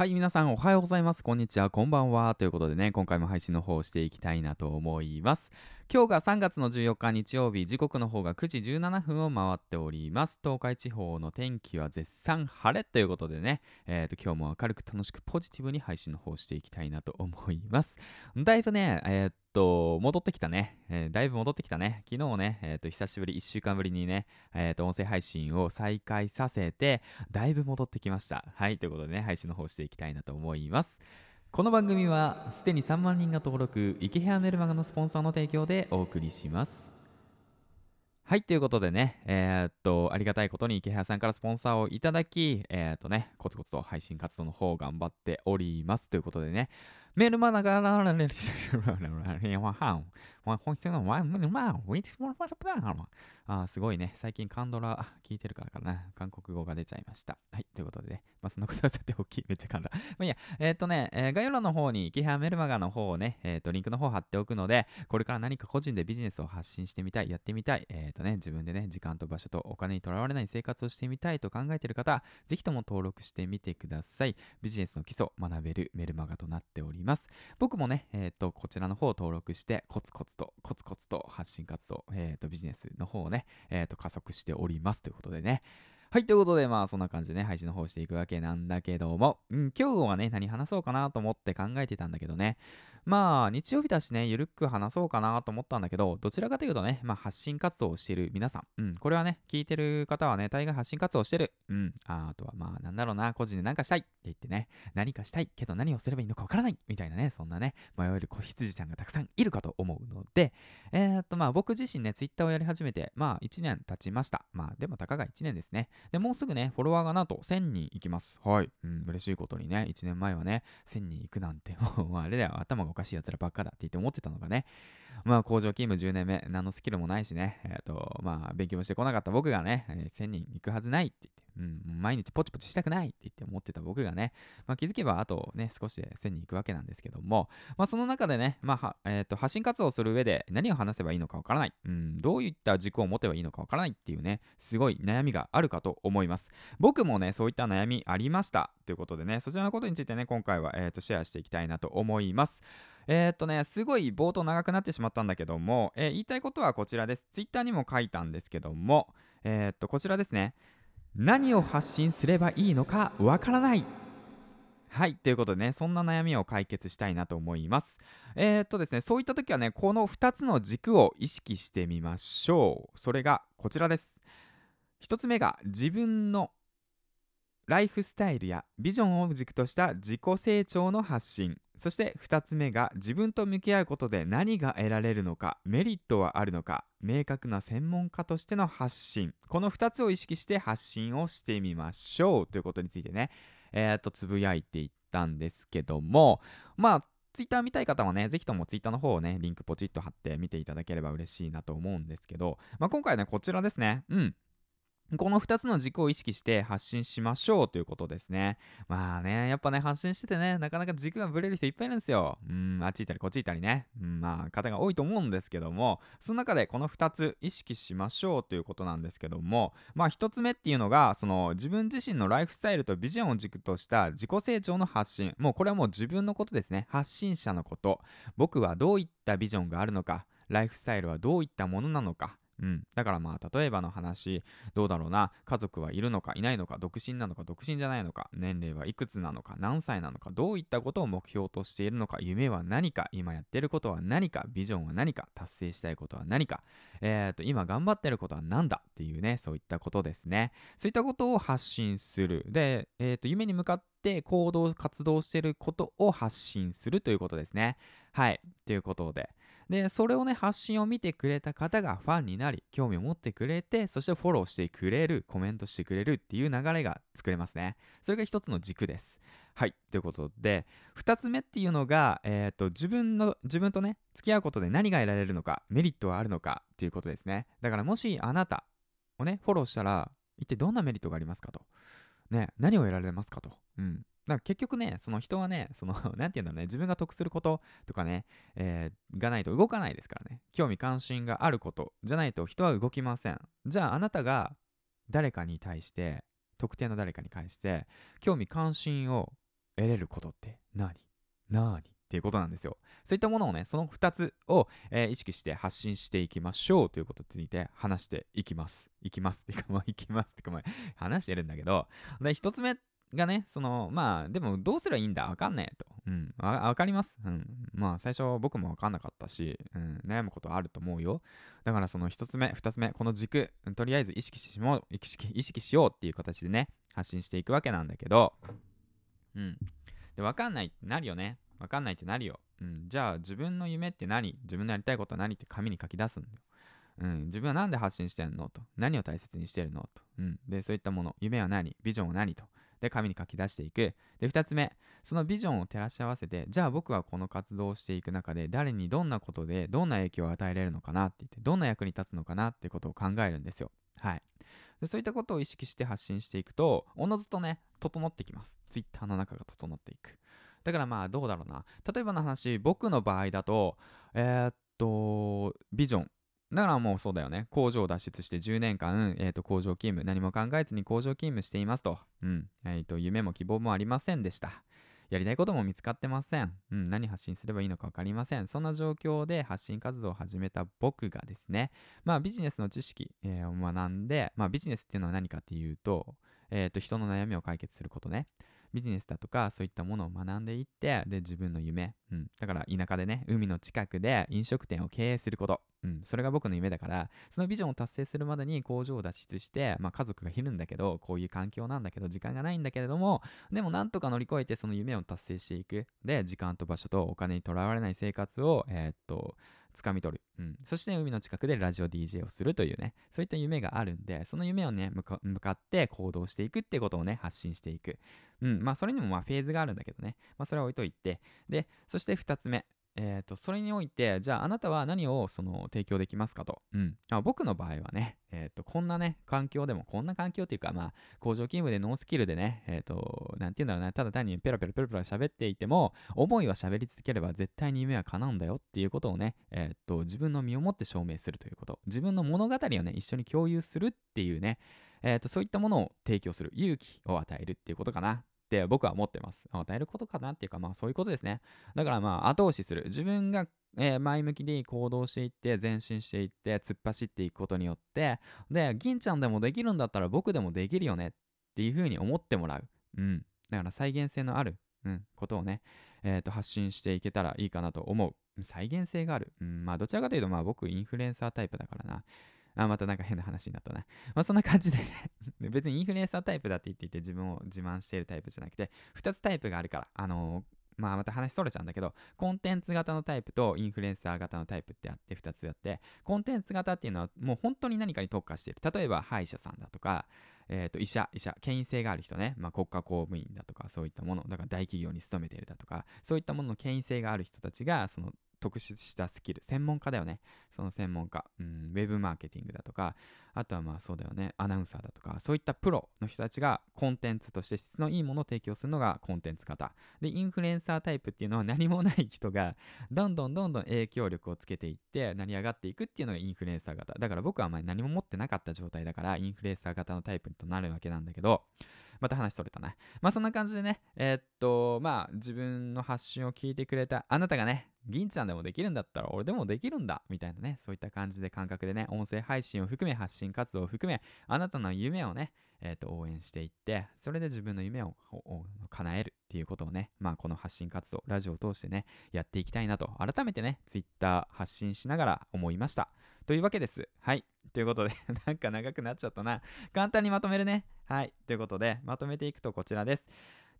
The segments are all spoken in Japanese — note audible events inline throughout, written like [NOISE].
はい、皆さんおはようございます。こんにちは、こんばんは。ということでね、今回も配信の方をしていきたいなと思います。今日が3月の14日日曜日、時刻の方が9時17分を回っております。東海地方の天気は絶賛晴れということでね、え、ー、と、今日も明るく楽しくポジティブに配信の方していきたいなと思います。[LAUGHS] だいぶね、えっ、ー、と、戻ってきたね。えー、だいぶ戻ってきたね。昨日ね、えっ、ー、と、久しぶり、1週間ぶりにね、えっ、ー、と、音声配信を再開させて、だいぶ戻ってきました。はい、ということでね、配信の方していきたいなと思います。この番組は、すでに3万人が登録、イケ部屋メルマガのスポンサーの提供でお送りします。はい、ということでね、えー、っと、ありがたいことに池原さんからスポンサーをいただき、えー、っとね、コツコツと配信活動の方を頑張っております。ということでね、メルマガがられる、あすごいね。最近カンドラ聞いてるからかな。韓国語が出ちゃいました。はい。ということでね。まあ、そんなことはさておき、めっちゃ噛んだ。まあいいや。えっ、とね、えー、概要欄の方に、キハメルマガの方をね、えっ、と、リンクの方貼っておくので、これから何か個人でビジネスを発信してみたい、やってみたい、えっ、とね、自分でね、時間と場所とお金にとらわれない生活をしてみたいと考えている方、ぜひとも登録してみてください。ビジネスの基礎学べるメルマガとなっております。ます。僕もね、えっ、と、こちらの方を登録して、コツコツと、コツコツと発信活動、えっ、と、ビジネスの方をね、えっ、ー、と、加速しております。ということでね。はい、ということで、まあ、そんな感じでね、配信の方していくわけなんだけども、うん、今日はね、何話そうかなと思って考えてたんだけどね、まあ、日曜日だしね、ゆるく話そうかなと思ったんだけど、どちらかというとね、まあ、発信活動をしている皆さん、うん、これはね、聞いてる方はね、大概発信活動をしてる。うん、あとはまあ、なんだろうな、個人で何かしたい。言ってね、何かしたいけど何をすればいいのかわからないみたいなね、そんなね、迷える子羊ちゃんがたくさんいるかと思うので、えー、っと、まあ、僕自身ね、ツイッターをやり始めて、まあ、1年経ちました。まあ、でもたかが1年ですね。で、もうすぐね、フォロワーがなんと1000人いきます。はい。うん、嬉しいことにね、1年前はね、1000人いくなんて、もう、あれだよ、頭がおかしい奴らばっかだって言って思ってたのがね、まあ工場勤務10年目、何のスキルもないしね、えっ、ー、と、まあ勉強もしてこなかった僕がね、え、1000人行くはずないって言って、うん、毎日ポチポチしたくないって言って思ってた僕がね、まあ、気づけばあとね、少しで1000人行くわけなんですけども、まあ、その中でね、まあ、えっ、ー、と、発信活動する上で何を話せばいいのかわからない、うん、どういった軸を持てばいいのかわからないっていうね、すごい悩みがあるかと思います。僕もね、そういった悩みありました。ということでね、そちらのことについてね、今回は、えーとシェアしていきたいなと思います。えー、っとね、すごい冒頭長くなってしまったんだけども、えー、言いたいことはこちらです。Twitter にも書いたんですけども、えー、っと、こちらですね。何を発信すればいいのかわからない。はい。ということでね、そんな悩みを解決したいなと思います。えー、っとですね、そういった時はね、この2つの軸を意識してみましょう。それがこちらです。1つ目が自分のライフスタイルやビジョンを軸とした自己成長の発信そして2つ目が自分と向き合うことで何が得られるのかメリットはあるのか明確な専門家としての発信。この2つを意識して発信をしてみましょう。ということについてね。えー、っとつぶやいていったんですけども。まあツイッター見たい方はね、ぜひともツイッターの方をね、リンクポチッと貼って見ていただければ嬉しいなと思うんですけど、まあ、今回ね、こちらですね。うん。この2つの軸を意識して発信しましょうということですね。まあね、やっぱね、発信しててね、なかなか軸がぶれる人いっぱいいるんですよ。うん、あっち行ったりこっち行ったりね。うん、まあ、方が多いと思うんですけども、その中でこの2つ意識しましょうということなんですけども、まあ1つ目っていうのが、その自分自身のライフスタイルとビジョンを軸とした自己成長の発信。もうこれはもう自分のことですね。発信者のこと。僕はどういったビジョンがあるのか。ライフスタイルはどういったものなのか。うん、だからまあ例えばの話どうだろうな。家族はいるのかいないのか独身なのか独身じゃないのか年齢はいくつなのか何歳なのかどういったことを目標としているのか夢は何か今やってることは何かビジョンは何か達成したいことは何かえっ、ー、と今頑張ってることは何だっていうねそういったことですね。そういったことを発信する。で、えっ、ー、と夢に向かって行動活動してることを発信するということですね。はい。ということで。で、それをね、発信を見てくれた方がファンになり、興味を持ってくれて、そしてフォローしてくれる、コメントしてくれるっていう流れが作れますね。それが一つの軸です。はい。ということで、二つ目っていうのが、えっ、ー、と、自分の、自分とね、付き合うことで何が得られるのか、メリットはあるのかっていうことですね。だからもしあなたをね、フォローしたら、一体どんなメリットがありますかと。ね、何を得られますかと。うん。だか結局ね、その人はね、その、[LAUGHS] なんて言うんだろうね、自分が得することとかね、えー、がないと動かないですからね。興味関心があることじゃないと人は動きません。じゃああなたが誰かに対して、特定の誰かに対して、興味関心を得れることって何？何？っていうことなんですよ。そういったものをね、その2つを、えー、意識して発信していきましょうということについて話していきます。いきます。っていうか、ま、いきます。ってか、まあ、話してるんだけど、で、1つ目がね、その、まあ、でもどうすればいいんだわかんねえと。うん。わかります。うん。まあ、最初僕もわかんなかったし、うん、悩むことあると思うよ。だからその1つ目、2つ目、この軸、とりあえず意識しも意識意識しようっていう形でね、発信していくわけなんだけど、うん。で、わかんないってなるよね。わかんないってなるよ。うん。じゃあ、自分の夢って何？自分のやりたいことは何？って紙に書き出すんだよ。うん、自分は何で発信してんの？と。何を大切にしてるの？と。うん。で、そういったもの。夢は何？ビジョンは何？と。で、紙に書き出していく。で、2つ目。そのビジョンを照らし合わせて、じゃあ僕はこの活動をしていく中で、誰にどんなことで、どんな影響を与えれるのかなって言って、どんな役に立つのかなってことを考えるんですよ。はい。でそういったことを意識して発信していくと、おのずとね、整ってきます。Twitter の中が整っていく。だからまあどうだろうな。例えばの話、僕の場合だと、えー、っと、ビジョン。だからもうそうだよね。工場を脱出して10年間、えー、と工場勤務、何も考えずに工場勤務していますと。うん。えー、と、夢も希望もありませんでした。やりたいことも見つかってません。うん、何発信すればいいのか分かりません。そんな状況で発信活動を始めた僕がですね、まあビジネスの知識、えー、を学んで、まあビジネスっていうのは何かっていうと、えっ、ー、と、人の悩みを解決することね。ビジネスだとかそういったものを学んでいってで自分の夢、うん、だから田舎でね海の近くで飲食店を経営すること、うん、それが僕の夢だからそのビジョンを達成するまでに工場を脱出して、まあ、家族がいるんだけどこういう環境なんだけど時間がないんだけれどもでもなんとか乗り越えてその夢を達成していく。で時間と場所とお金にとらわれない生活をえー、っと掴み取る、うん、そして海の近くでラジオ DJ をするというね。そういった夢があるんでその夢をね向かって行動していくってことをね発信していく、うん、まあそれにもまあフェーズがあるんだけどね、まあそれは置いといて、で、そして2つ目、えーと、それにおいてじゃああなたは何をその提供できますかと、うん。あ、僕の場合はね、えーと、こんなね環境でもこんな環境っていうかまあ工場勤務でノースキルでねえっ、ー、となんて言うんだろうなただ単にペラペラペラペラ喋っていても思いは喋り続ければ絶対に夢は叶うんだよっていうことをね、えーと、と自分の身をもって証明するということ。自分の物語をね一緒に共有するっていうねえーと、そういったものを提供する。勇気を与えるっていうことかな。って僕は思ってます。与えることかなっていうか、まあそういうことですね。だからまあ後押しする。自分が、えー、前向きに行動していって、前進していって、突っ走っていくことによって、で、銀ちゃんでもできるんだったら僕でもできるよねっていうふうに思ってもらう。うん。だから再現性のある、うん、ことをね、えー、と発信していけたらいいかなと思う。再現性がある。うん、まあどちらかというとまあ僕インフルエンサータイプだからな。あ、またなんか変な話になったな。まあそんな感じで [LAUGHS] 別にインフルエンサータイプだって言っていて自分を自慢しているタイプじゃなくて、2つタイプがあるから、あのー、まあまた話それちゃうんだけど、コンテンツ型のタイプとインフルエンサー型のタイプってあって2つあって、コンテンツ型っていうのはもう本当に何かに特化している。例えば歯医者さんだとか、えー、と医者、医者、権威性がある人ね、まあ、国家公務員だとか、そういったもの、だから大企業に勤めているだとか、そういったものの権威性がある人たちが、その特殊したスキル、専門家だよね。その専門家、うん、ウェブマーケティングだとか、あとはまあそうだよね、アナウンサーだとか、そういったプロの人たちがコンテンツとして質のいいものを提供するのがコンテンツ型。で、インフルエンサータイプっていうのは何もない人が、どんどんどんどん影響力をつけていって、成り上がっていくっていうのがインフルエンサー型。だから僕はあまり何も持ってなかった状態だから、インフルエンサー型のタイプとなるわけなんだけど、また話それたな。まあそんな感じでね、えー、っと、まあ自分の発信を聞いてくれたあなたがね、銀ちゃんでもできるんだったら俺でもできるんだみたいなね、そういった感じで感覚でね、音声配信を含め発信活動を含め、あなたの夢をね、えー、と応援していって、それで自分の夢を叶えるっていうことをね、まあこの発信活動、ラジオを通してね、やっていきたいなと、改めてね、Twitter 発信しながら思いました。というわけです。はい。ということで [LAUGHS] なんか長くなっちゃったな。簡単にまとめるね。はい。ということで、まとめていくとこちらです。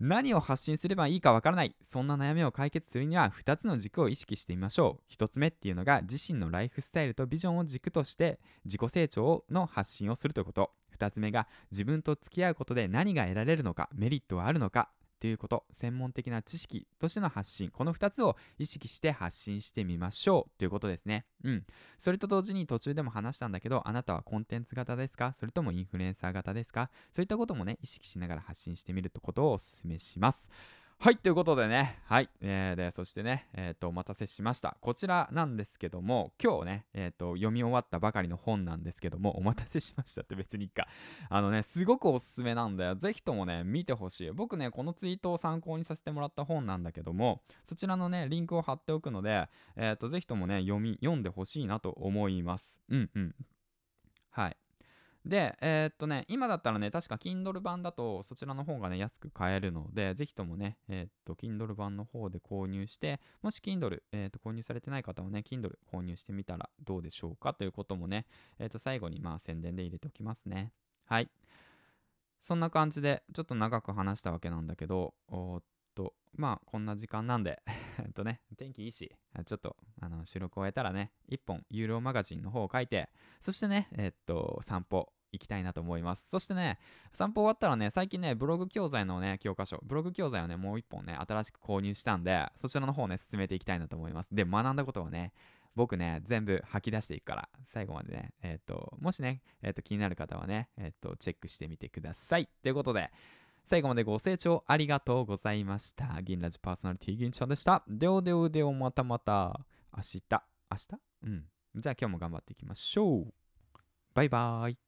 何を発信すればいいかわからないそんな悩みを解決するには2つの軸を意識してみましょう。1つ目っていうのが自身のライフスタイルとビジョンを軸として自己成長の発信をするということ。2つ目が自分と付き合うことで何が得られるのかメリットはあるのか。ということ専門的な知識としての発信この2つを意識して発信してみましょうということですね。うん。それと同時に途中でも話したんだけどあなたはコンテンツ型ですか？それともインフルエンサー型ですか？そういったこともね意識しながら発信してみることをお勧めします。はい、ということでね、はい、えー、で、そしてね、えっ、ー、と、お待たせしました。こちらなんですけども、今日ね、えっ、ー、と、読み終わったばかりの本なんですけども、お待たせしましたって別にいいか。あのね、すごくおすすめなんだよ。ぜひともね、見てほしい。僕ね、このツイートを参考にさせてもらった本なんだけども、そちらのね、リンクを貼っておくので、えっ、と、ぜひともね、読み、読んでほしいなと思います。うんうん。はい。で、えー、っとね、今だったらね、確か Kindle 版だとそちらの方がね、安く買えるので、ぜひともね、えー、っと、Kindle 版の方で購入して、もし Kindle、えー、っと、購入されてない方はね、Kindle 購入してみたらどうでしょうかということもね、えっと、最後にまあ宣伝で入れておきますね。はい。そんな感じで、ちょっと長く話したわけなんだけど、おっ、まあ、こんな時間なんで [LAUGHS] えっとね、天気いいし、ちょっと、あの、収録終えたらね、1本、有料マガジンの方を書いて、そしてね、えっと、散歩、行きたいなと思います。そしてね、散歩終わったらね、最近ね、ブログ教材のね、教科書、ブログ教材をね、もう一本ね、新しく購入したんで、そちらの方をね、進めていきたいなと思います。で、学んだことはね、僕ね、全部吐き出していくから、最後までね、えっ、と、もしね、えっ、と、気になる方はね、えっ、と、チェックしてみてください。ということで、最後までご清聴ありがとうございました。銀ラジパーソナリティ銀ちゃんでした。ではではではまたまた。明日。明日？うん。じゃあ今日も頑張っていきましょう。バイバーイ。